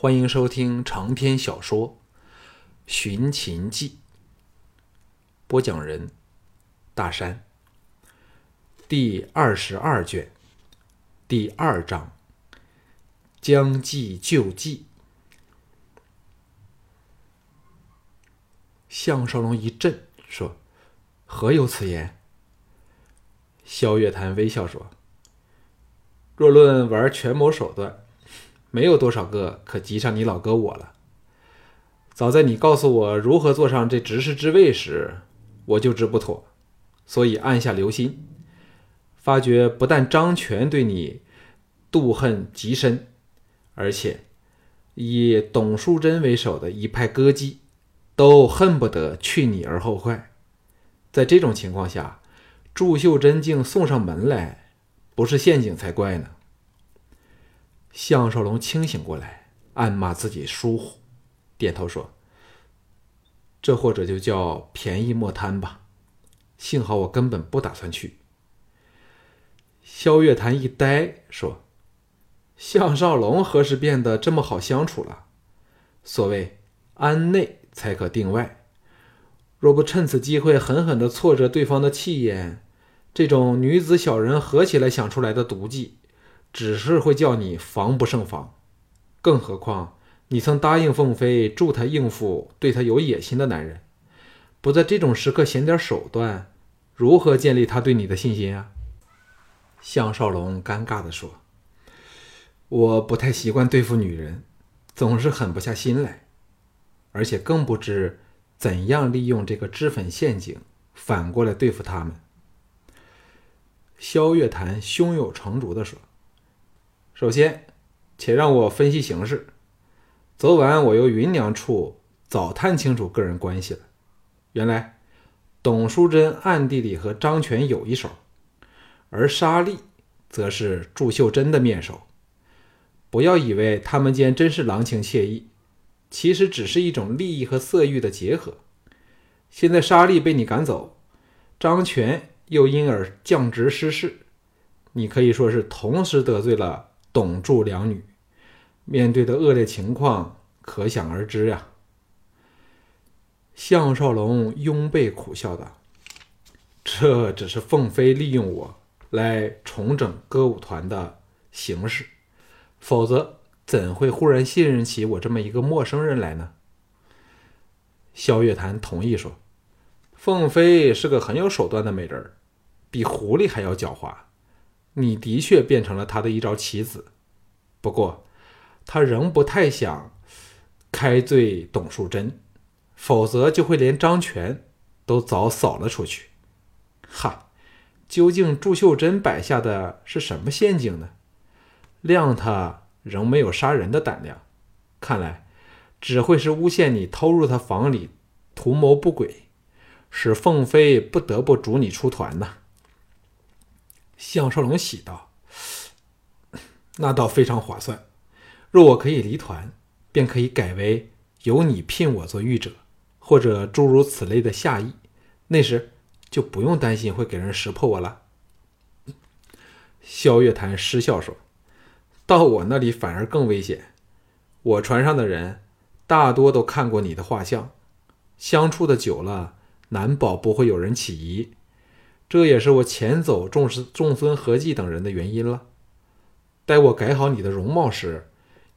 欢迎收听长篇小说《寻秦记》，播讲人：大山。第二十二卷，第二章：将计就计。项少龙一震，说：“何有此言？”萧月潭微笑说：“若论玩权谋手段。”没有多少个可及上你老哥我了。早在你告诉我如何坐上这执事之位时，我就知不妥，所以暗下留心，发觉不但张全对你妒恨极深，而且以董淑贞为首的一派歌姬都恨不得去你而后快。在这种情况下，祝秀珍竟送上门来，不是陷阱才怪呢。项少龙清醒过来，暗骂自己疏忽，点头说：“这或者就叫便宜莫贪吧。幸好我根本不打算去。”萧月潭一呆，说：“项少龙何时变得这么好相处了？所谓安内才可定外，若不趁此机会狠狠的挫折对方的气焰，这种女子小人合起来想出来的毒计。”只是会叫你防不胜防，更何况你曾答应凤飞助他应付对他有野心的男人，不在这种时刻显点手段，如何建立他对你的信心啊？项少龙尴尬地说：“我不太习惯对付女人，总是狠不下心来，而且更不知怎样利用这个脂粉陷阱反过来对付他们。”萧月潭胸有成竹地说。首先，且让我分析形势。昨晚我由芸娘处早探清楚个人关系了。原来，董淑贞暗地里和张全有一手，而沙莉则是祝秀珍的面首。不要以为他们间真是郎情妾意，其实只是一种利益和色欲的结合。现在沙莉被你赶走，张全又因而降职失势，你可以说是同时得罪了。董祝两女面对的恶劣情况可想而知呀。项少龙拥背苦笑道：“这只是凤飞利用我来重整歌舞团的形式，否则怎会忽然信任起我这么一个陌生人来呢？”萧月潭同意说：“凤飞是个很有手段的美人，比狐狸还要狡猾。”你的确变成了他的一招棋子，不过他仍不太想开罪董树贞，否则就会连张全都早扫了出去。哈，究竟祝秀珍摆下的是什么陷阱呢？谅他仍没有杀人的胆量，看来只会是诬陷你偷入他房里，图谋不轨，使凤飞不得不逐你出团呢。项少龙喜道：“ 那倒非常划算。若我可以离团，便可以改为由你聘我做御者，或者诸如此类的下意。那时就不用担心会给人识破我了。”萧月潭失笑说：“到我那里反而更危险。我船上的人大多都看过你的画像，相处的久了，难保不会有人起疑。”这也是我遣走众师众孙合计等人的原因了。待我改好你的容貌时，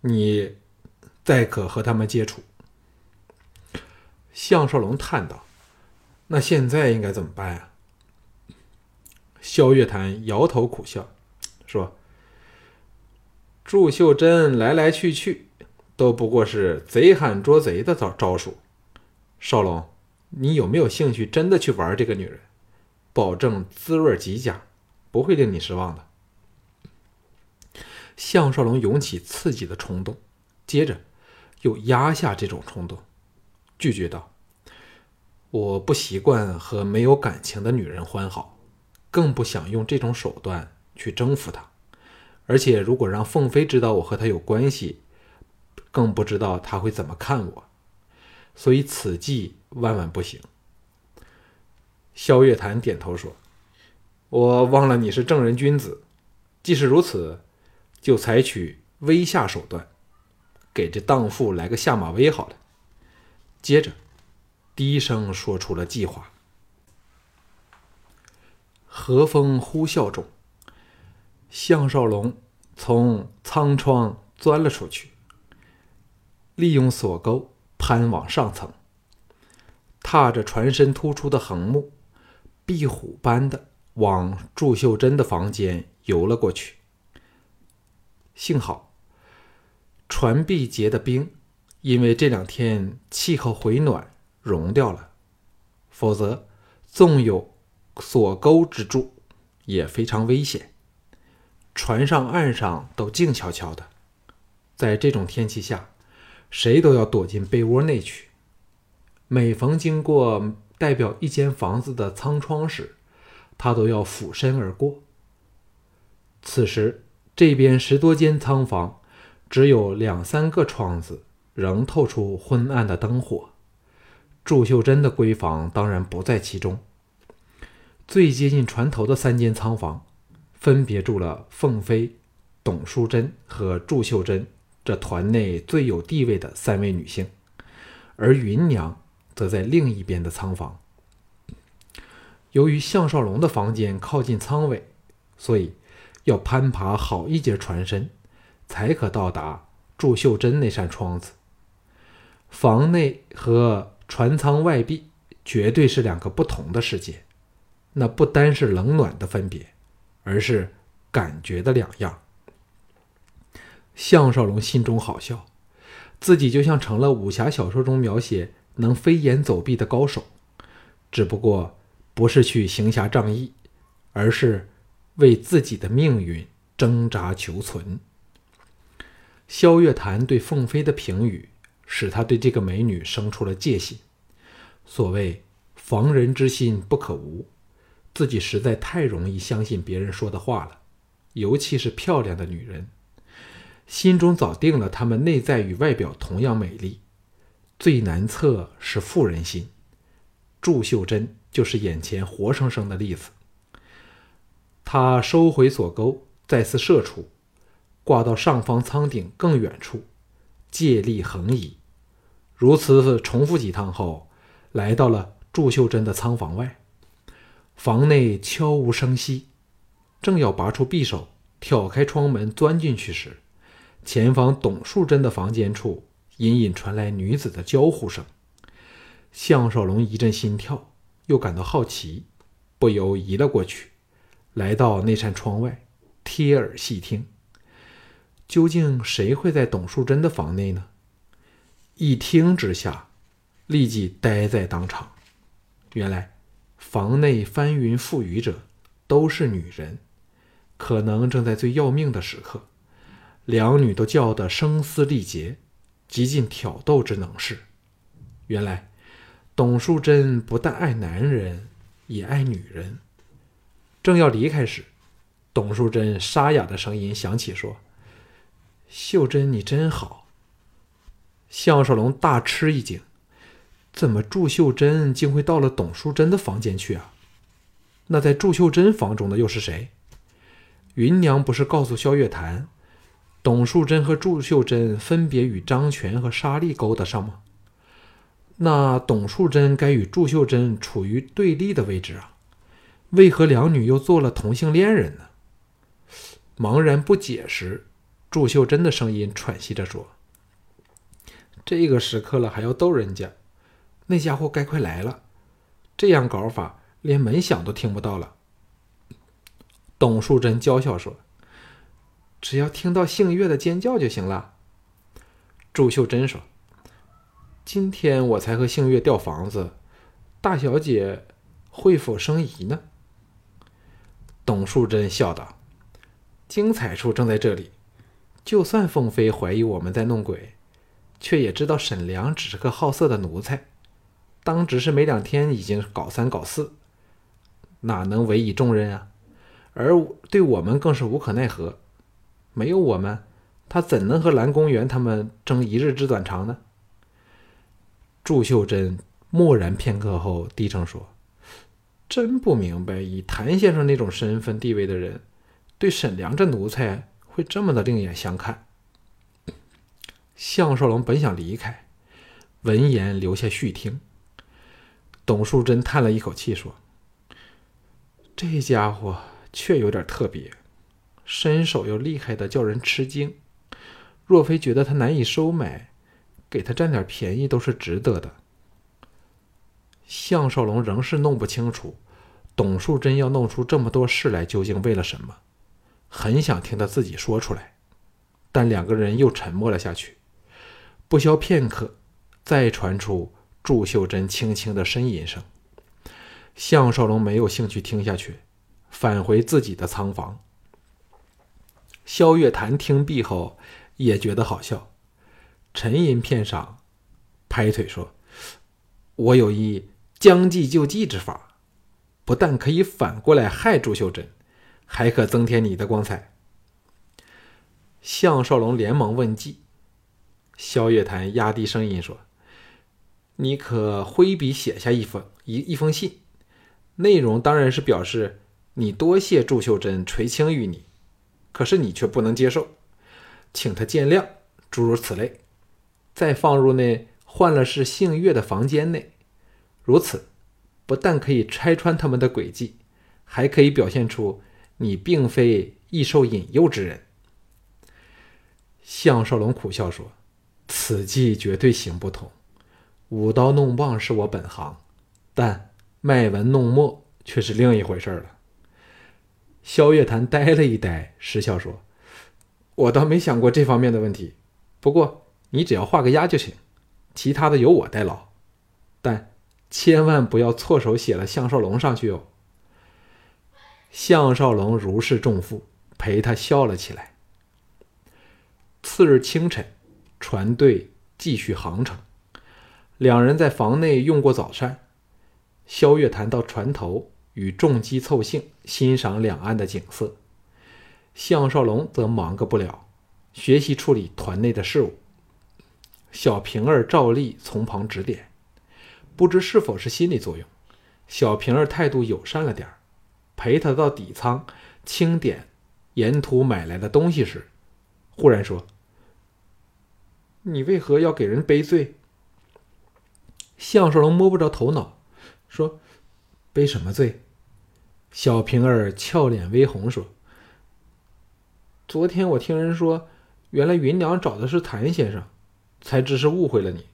你再可和他们接触。项少龙叹道：“那现在应该怎么办啊？”萧月潭摇头苦笑，说：“祝秀珍来来去去，都不过是贼喊捉贼的招招数。少龙，你有没有兴趣真的去玩这个女人？”保证滋味极佳，不会令你失望的。项少龙涌起刺激的冲动，接着又压下这种冲动，拒绝道：“我不习惯和没有感情的女人欢好，更不想用这种手段去征服她。而且，如果让凤飞知道我和她有关系，更不知道她会怎么看我。所以，此计万万不行。”萧月潭点头说：“我忘了你是正人君子，即使如此，就采取威吓手段，给这荡妇来个下马威好了。接着，低声说出了计划。和风呼啸中，项少龙从舱窗钻了出去，利用索钩攀往上层，踏着船身突出的横木，壁虎般的往祝秀珍的房间游了过去。幸好，船壁结的冰，因为这两天气候回暖，融掉了，否则纵有。锁钩之助也非常危险，船上岸上都静悄悄的，在这种天气下，谁都要躲进被窝内去。每逢经过代表一间房子的舱窗时，他都要俯身而过。此时，这边十多间仓房，只有两三个窗子仍透出昏暗的灯火。祝秀珍的闺房当然不在其中。最接近船头的三间仓房，分别住了凤飞、董淑贞和祝秀珍这团内最有地位的三位女性，而芸娘则在另一边的仓房。由于项少龙的房间靠近舱尾，所以要攀爬好一截船身，才可到达祝秀珍那扇窗子。房内和船舱外壁绝对是两个不同的世界。那不单是冷暖的分别，而是感觉的两样。项少龙心中好笑，自己就像成了武侠小说中描写能飞檐走壁的高手，只不过不是去行侠仗义，而是为自己的命运挣扎求存。萧月潭对凤飞的评语，使他对这个美女生出了戒心。所谓防人之心不可无。自己实在太容易相信别人说的话了，尤其是漂亮的女人，心中早定了她们内在与外表同样美丽。最难测是妇人心，祝秀珍就是眼前活生生的例子。他收回锁钩，再次射出，挂到上方舱顶更远处，借力横移。如此重复几趟后，来到了祝秀珍的仓房外。房内悄无声息，正要拔出匕首挑开窗门钻进去时，前方董树贞的房间处隐隐传来女子的娇呼声。项少龙一阵心跳，又感到好奇，不由移了过去，来到那扇窗外，贴耳细听。究竟谁会在董树贞的房内呢？一听之下，立即呆在当场。原来。房内翻云覆雨者都是女人，可能正在最要命的时刻，两女都叫得声嘶力竭，极尽挑逗之能事。原来，董淑贞不但爱男人，也爱女人。正要离开时，董淑贞沙哑的声音响起，说：“秀珍，你真好。”项少龙大吃一惊。怎么祝秀珍竟会到了董淑贞的房间去啊？那在祝秀珍房中的又是谁？芸娘不是告诉萧月潭，董淑贞和祝秀珍分别与张全和沙莉勾搭上吗？那董淑贞该与祝秀珍处于对立的位置啊？为何两女又做了同性恋人呢？茫然不解时，祝秀珍的声音喘息着说：“这个时刻了，还要逗人家？”那家伙该快来了，这样搞法连门响都听不到了。董淑贞娇笑说：“只要听到杏月的尖叫就行了。”祝秀珍说：“今天我才和杏月调房子，大小姐会否生疑呢？”董淑贞笑道：“精彩处正在这里。就算凤飞怀疑我们在弄鬼，却也知道沈良只是个好色的奴才。”当只是没两天，已经搞三搞四，哪能委以重任啊？而对我们更是无可奈何。没有我们，他怎能和蓝公园他们争一日之短长呢？祝秀珍默然片刻后，低声说：“真不明白，以谭先生那种身份地位的人，对沈良这奴才会这么的另眼相看。”项少龙本想离开，闻言留下续听。董树贞叹了一口气说：“这家伙确有点特别，身手又厉害的叫人吃惊。若非觉得他难以收买，给他占点便宜都是值得的。”项少龙仍是弄不清楚，董树贞要弄出这么多事来究竟为了什么，很想听他自己说出来，但两个人又沉默了下去。不消片刻，再传出祝秀珍轻轻的呻吟声。项少龙没有兴趣听下去，返回自己的仓房。萧月潭听毕后也觉得好笑，沉吟片上，拍腿说：“我有一。”将计就计之法，不但可以反过来害朱秀珍，还可增添你的光彩。项少龙连忙问计，萧月潭压低声音说：“你可挥笔写下一封一一封信，内容当然是表示你多谢祝秀珍垂青于你，可是你却不能接受，请他见谅，诸如此类，再放入那换了是姓岳的房间内。”如此，不但可以拆穿他们的诡计，还可以表现出你并非易受引诱之人。项少龙苦笑说：“此计绝对行不通。舞刀弄棒是我本行，但卖文弄墨却是另一回事了。”萧月潭呆了一呆，失笑说：“我倒没想过这方面的问题。不过你只要画个押就行，其他的由我代劳。但……”千万不要错手写了项少龙上去哦。项少龙如释重负，陪他笑了起来。次日清晨，船队继续航程，两人在房内用过早膳。萧月潭到船头与重机凑兴，欣赏两岸的景色。项少龙则忙个不了，学习处理团内的事务。小平儿照例从旁指点。不知是否是心理作用，小平儿态度友善了点儿，陪他到底仓清点沿途买来的东西时，忽然说：“你为何要给人背罪？”项少龙摸不着头脑，说：“背什么罪？”小平儿俏脸微红，说：“昨天我听人说，原来云娘找的是谭先生，才知是误会了你，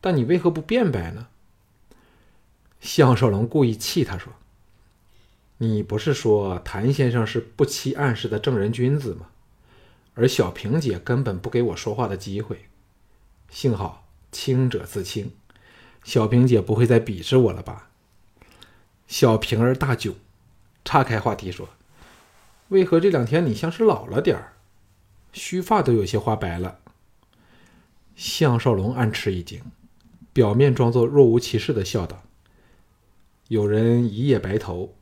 但你为何不辩白呢？”项少龙故意气他说：“你不是说谭先生是不期暗示的正人君子吗？而小平姐根本不给我说话的机会。幸好清者自清，小平姐不会再鄙视我了吧？”小平儿大窘，岔开话题说：“为何这两天你像是老了点儿，须发都有些花白了？”项少龙暗吃一惊，表面装作若无其事的笑道。有人一夜白头，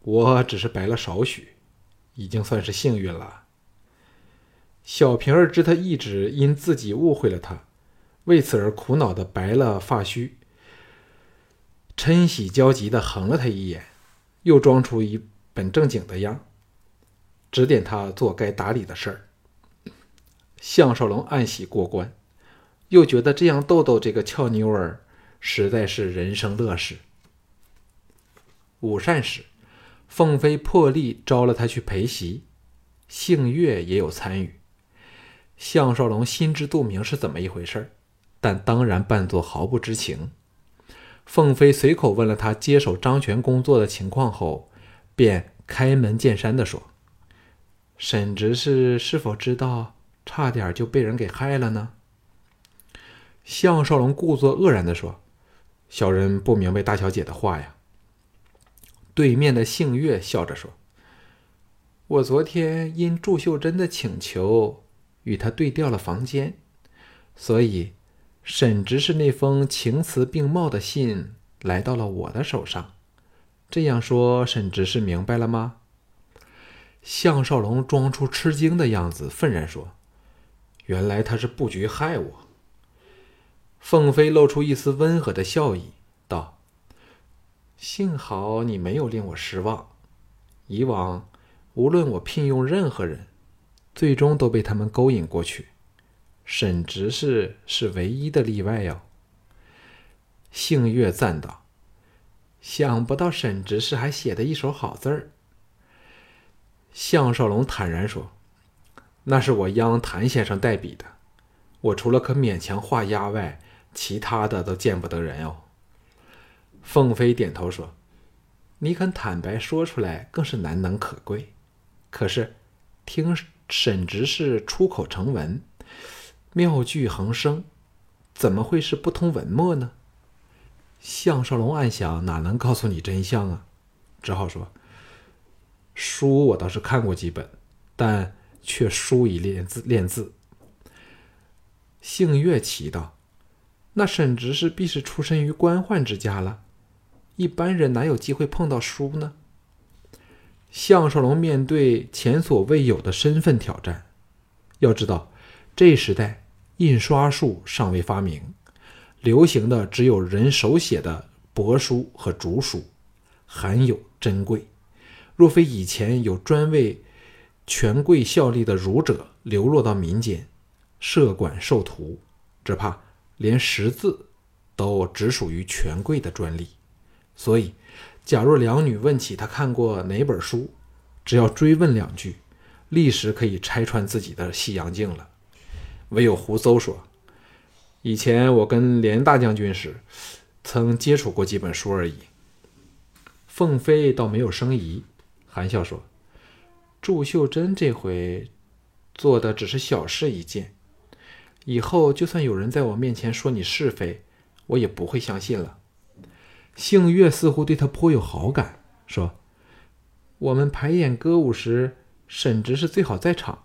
我只是白了少许，已经算是幸运了。小平儿知他一直因自己误会了他，为此而苦恼的白了发须，嗔喜交集的横了他一眼，又装出一本正经的样，指点他做该打理的事儿。项少龙暗喜过关，又觉得这样逗逗这个俏妞儿，实在是人生乐事。午膳时，凤飞破例招了他去陪席，杏月也有参与。项少龙心知肚明是怎么一回事儿但当然扮作毫不知情。凤飞随口问了他接手张权工作的情况后，便开门见山地说：“沈执事是否知道，差点就被人给害了呢？”项少龙故作愕然地说：“小人不明白大小姐的话呀。”对面的杏月笑着说：“我昨天因祝秀珍的请求，与她对调了房间，所以沈执事那封情辞并茂的信来到了我的手上。这样说，沈执事明白了吗？”项少龙装出吃惊的样子，愤然说：“原来他是布局害我。”凤飞露出一丝温和的笑意，道。幸好你没有令我失望。以往，无论我聘用任何人，最终都被他们勾引过去。沈执事是唯一的例外哟。杏月赞道：“想不到沈执事还写的一手好字儿。”项少龙坦然说：“那是我央谭先生代笔的，我除了可勉强画押外，其他的都见不得人哦。”凤飞点头说：“你肯坦白说出来，更是难能可贵。可是，听沈执事出口成文，妙句横生，怎么会是不通文墨呢？”项少龙暗想：“哪能告诉你真相啊？”只好说。书我倒是看过几本，但却疏于练字。练字。幸月奇道：“那沈执事必是出身于官宦之家了，一般人哪有机会碰到书呢？”项少龙面对前所未有的身份挑战，要知道，这时代印刷术尚未发明，流行的只有人手写的帛书和竹书，罕有珍贵。若非以前有专为权贵效力的儒者流落到民间，设馆授徒，只怕连识字都只属于权贵的专利。所以，假若两女问起他看过哪本书，只要追问两句，立时可以拆穿自己的西洋镜了。唯有胡诌说：“以前我跟连大将军时，曾接触过几本书而已。”凤飞倒没有生疑。含笑说：“祝秀珍这回做的只是小事一件，以后就算有人在我面前说你是非，我也不会相信了。”幸月似乎对他颇有好感，说：“我们排演歌舞时，沈执是最好在场，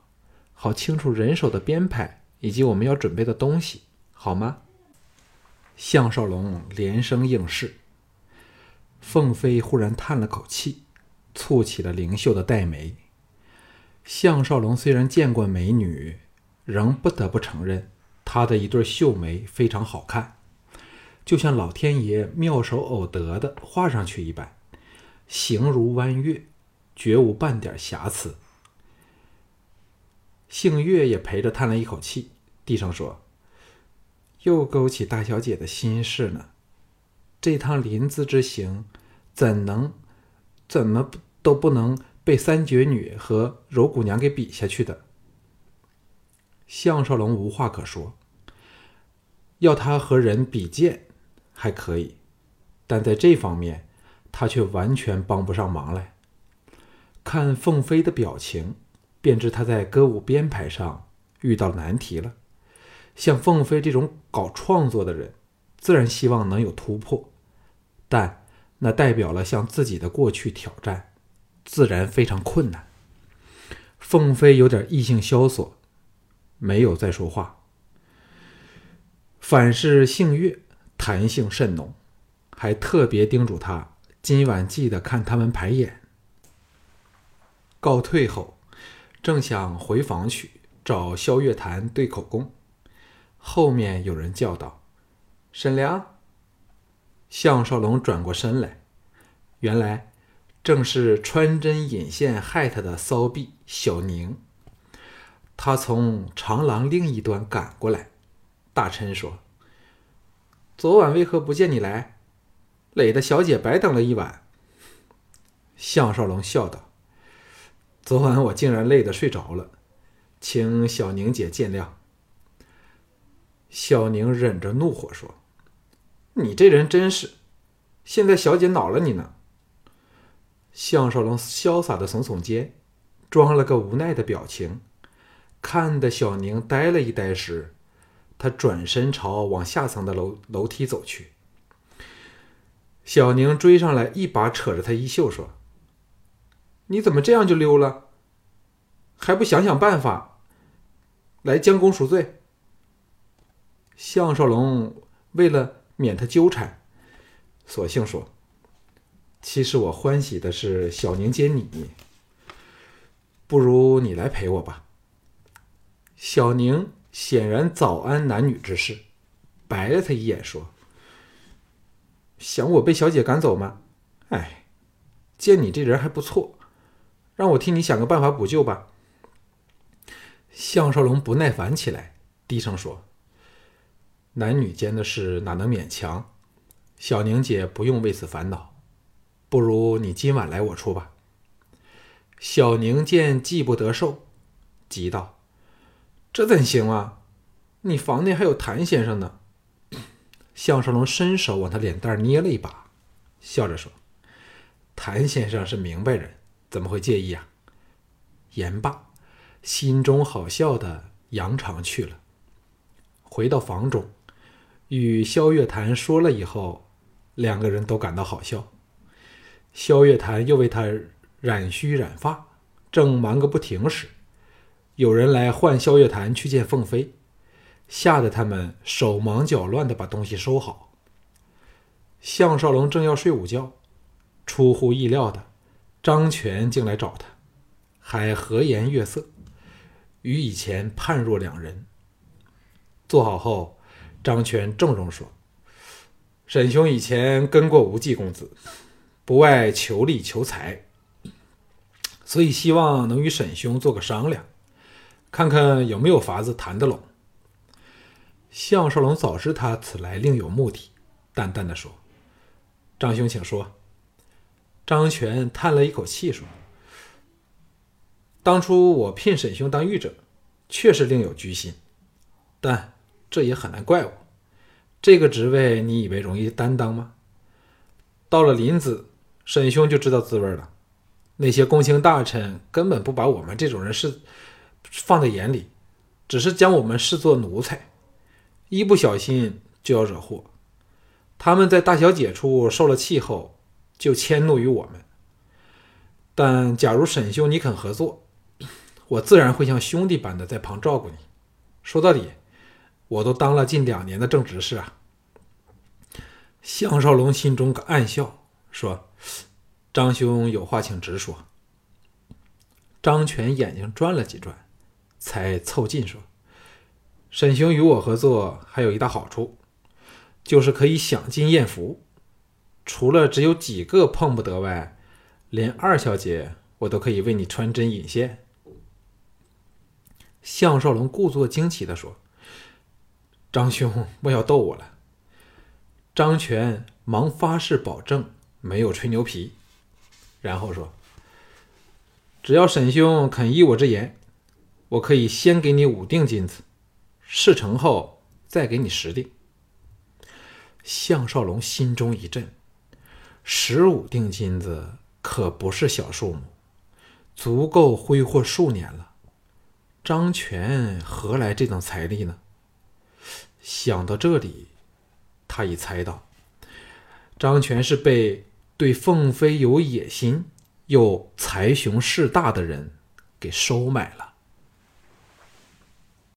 好清楚人手的编排以及我们要准备的东西，好吗？”项少龙连声应是。凤飞忽然叹了口气。蹙起了灵秀的黛眉。项少龙虽然见过美女，仍不得不承认，她的一对秀眉非常好看，就像老天爷妙手偶得的画上去一般，形如弯月，绝无半点瑕疵。杏月也陪着叹了一口气，低声说：“又勾起大小姐的心事呢。这趟临淄之行，怎能？”怎么都不能被三绝女和柔姑娘给比下去的。项少龙无话可说，要他和人比剑还可以，但在这方面他却完全帮不上忙来。看凤飞的表情，便知他在歌舞编排上遇到难题了。像凤飞这种搞创作的人，自然希望能有突破，但。那代表了向自己的过去挑战，自然非常困难。凤飞有点意兴萧索，没有再说话。反是性月弹性甚浓，还特别叮嘱他今晚记得看他们排演。告退后，正想回房去找萧月潭对口供，后面有人叫道：“沈良。”项少龙转过身来，原来正是穿针引线害他的骚婢小宁。他从长廊另一端赶过来，大臣说：“昨晚为何不见你来？累得小姐白等了一晚。”项少龙笑道：“昨晚我竟然累得睡着了，请小宁姐见谅。”小宁忍着怒火说。你这人真是，现在小姐恼了你呢。项少龙潇洒的耸耸肩，装了个无奈的表情，看得小宁呆了一呆时，他转身朝往下层的楼楼梯走去。小宁追上来，一把扯着他衣袖说：“你怎么这样就溜了？还不想想办法来将功赎罪？”项少龙为了。免他纠缠，索性说：“其实我欢喜的是小宁接你，不如你来陪我吧。”小宁显然早安男女之事，白了他一眼说：“想我被小姐赶走吗？哎，见你这人还不错，让我替你想个办法补救吧。”项少龙不耐烦起来，低声说：“男女间的事哪能勉强？小宁姐不用为此烦恼，不如你今晚来我处吧。”小宁见计不得受，急道：“这怎行啊？你房内还有谭先生呢。”项少龙伸手往他脸蛋捏了一把，笑着说：“谭先生是明白人，怎么会介意啊？”言罢，心中好笑的扬长去了。回到房中，与萧月潭说了以后，两个人都感到好笑。萧月潭又为他染须染发，正忙个不停时，有人来唤萧月潭去见凤飞。吓得他们手忙脚乱的把东西收好。项少龙正要睡午觉，出乎意料的，张全竟来找他，还和颜悦色，与以前判若两人。坐好后，张全郑重说：“沈兄以前跟过无忌公子，不外求利求财，所以希望能与沈兄做个商量，看看有没有法子谈得拢。”项少龙早知他此来另有目的，淡淡的说：“张兄，请说。”张全叹了一口气说：“当初我聘沈兄当御者，确实另有居心，但这也很难怪我。这个职位你以为容易担当吗？到了林子，沈兄就知道滋味了。那些公卿大臣根本不把我们这种人是放在眼里，只是将我们视作奴才。”一不小心就要惹祸，他们在大小姐处受了气后，就迁怒于我们。但假如沈兄你肯合作，我自然会像兄弟般的在旁照顾你。说到底，我都当了近两年的正执事啊。项少龙心中暗笑，说：“张兄有话请直说。”张全眼睛转了几转，才凑近说。沈兄与我合作还有一大好处，就是可以享尽艳福。除了只有几个碰不得外，连二小姐我都可以为你穿针引线。项少龙故作惊奇的说：“张兄莫要逗我了。”张全忙发誓保证没有吹牛皮，然后说：“只要沈兄肯依我之言，我可以先给你五锭金子。”事成后再给你十锭。项少龙心中一震，十五锭金子可不是小数目，足够挥霍数年了。张全何来这等财力呢？想到这里，他已猜到，张全是被对凤飞有野心又财雄势大的人给收买了。